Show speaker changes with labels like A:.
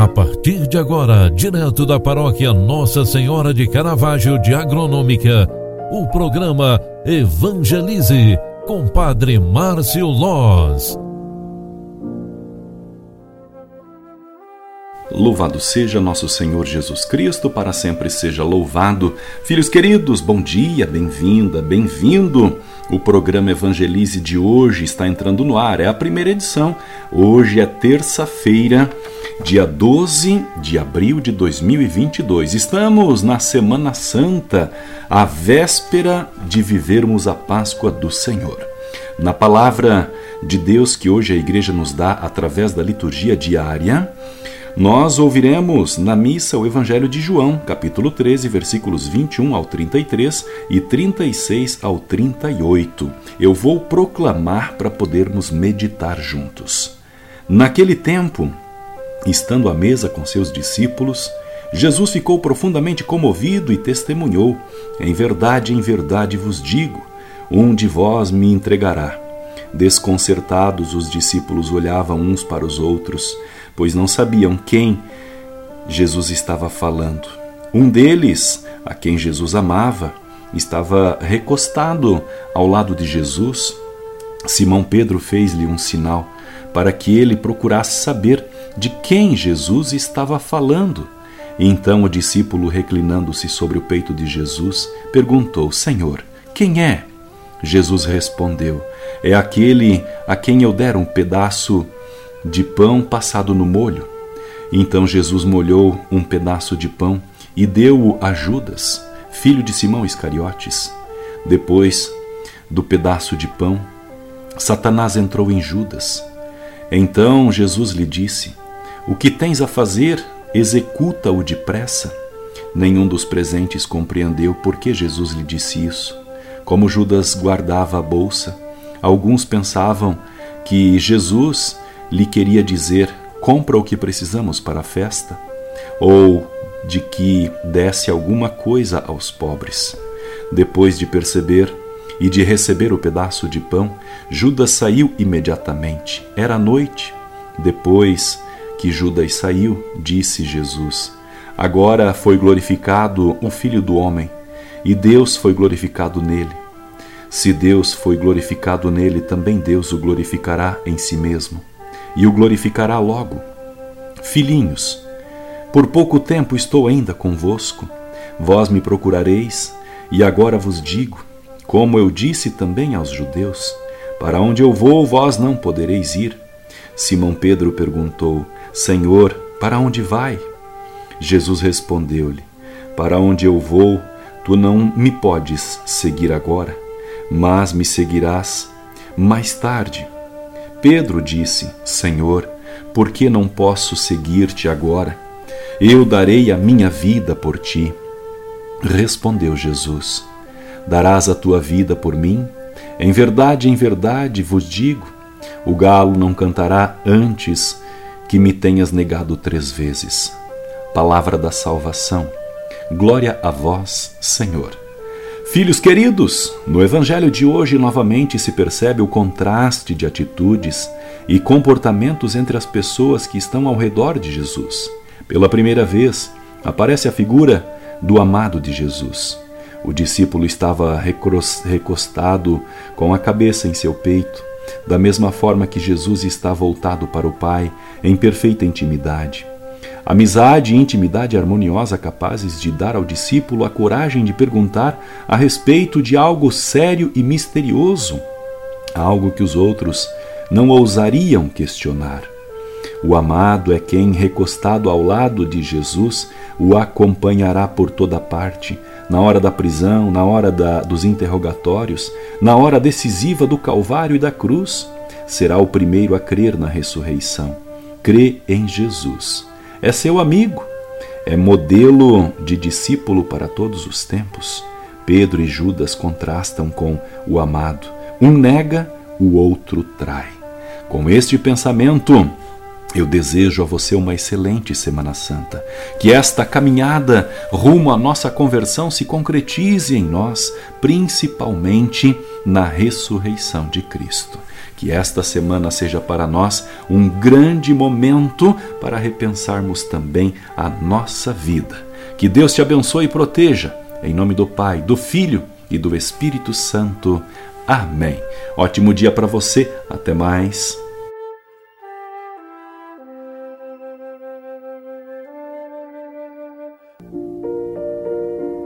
A: A partir de agora, direto da paróquia Nossa Senhora de Caravaggio de Agronômica, o programa Evangelize com Padre Márcio Loz.
B: Louvado seja nosso Senhor Jesus Cristo, para sempre seja louvado. Filhos queridos, bom dia, bem-vinda, bem-vindo. O programa Evangelize de hoje está entrando no ar, é a primeira edição. Hoje é terça-feira, dia 12 de abril de 2022. Estamos na Semana Santa, a véspera de vivermos a Páscoa do Senhor. Na palavra de Deus que hoje a igreja nos dá através da liturgia diária, nós ouviremos na missa o Evangelho de João, capítulo 13, versículos 21 ao 33 e 36 ao 38. Eu vou proclamar para podermos meditar juntos. Naquele tempo, estando à mesa com seus discípulos, Jesus ficou profundamente comovido e testemunhou: Em verdade, em verdade vos digo, um de vós me entregará. Desconcertados, os discípulos olhavam uns para os outros pois não sabiam quem Jesus estava falando. Um deles, a quem Jesus amava, estava recostado ao lado de Jesus. Simão Pedro fez-lhe um sinal para que ele procurasse saber de quem Jesus estava falando. então o discípulo, reclinando-se sobre o peito de Jesus, perguntou: Senhor, quem é? Jesus respondeu: É aquele a quem eu der um pedaço de pão passado no molho. Então Jesus molhou um pedaço de pão e deu-o a Judas, filho de Simão Iscariotes. Depois do pedaço de pão, Satanás entrou em Judas. Então Jesus lhe disse: O que tens a fazer, executa-o depressa. Nenhum dos presentes compreendeu por que Jesus lhe disse isso. Como Judas guardava a bolsa, alguns pensavam que Jesus lhe queria dizer: compra o que precisamos para a festa, ou de que desse alguma coisa aos pobres. Depois de perceber e de receber o pedaço de pão, Judas saiu imediatamente. Era noite. Depois que Judas saiu, disse Jesus: Agora foi glorificado o Filho do Homem, e Deus foi glorificado nele. Se Deus foi glorificado nele, também Deus o glorificará em si mesmo e o glorificará logo. Filhinhos, por pouco tempo estou ainda convosco, vós me procurareis, e agora vos digo, como eu disse também aos judeus: Para onde eu vou, vós não podereis ir. Simão Pedro perguntou: Senhor, para onde vai? Jesus respondeu-lhe: Para onde eu vou, tu não me podes seguir agora, mas me seguirás mais tarde. Pedro disse: Senhor, por que não posso seguir-te agora? Eu darei a minha vida por ti. Respondeu Jesus: Darás a tua vida por mim? Em verdade, em verdade vos digo: o galo não cantará antes que me tenhas negado três vezes. Palavra da salvação. Glória a vós, Senhor. Filhos queridos, no Evangelho de hoje novamente se percebe o contraste de atitudes e comportamentos entre as pessoas que estão ao redor de Jesus. Pela primeira vez, aparece a figura do amado de Jesus. O discípulo estava recostado com a cabeça em seu peito, da mesma forma que Jesus está voltado para o Pai, em perfeita intimidade. Amizade e intimidade harmoniosa capazes de dar ao discípulo a coragem de perguntar a respeito de algo sério e misterioso, algo que os outros não ousariam questionar. O amado é quem, recostado ao lado de Jesus, o acompanhará por toda parte, na hora da prisão, na hora da, dos interrogatórios, na hora decisiva do Calvário e da cruz. Será o primeiro a crer na ressurreição. Crê em Jesus é seu amigo, é modelo de discípulo para todos os tempos. Pedro e Judas contrastam com o amado. Um nega, o outro trai. Com este pensamento, eu desejo a você uma excelente Semana Santa. Que esta caminhada rumo à nossa conversão se concretize em nós, principalmente na ressurreição de Cristo Que esta semana seja para nós um grande momento para repensarmos também a nossa vida. Que Deus te abençoe e proteja. Em nome do Pai, do Filho e do Espírito Santo. Amém. Ótimo dia para você. Até mais.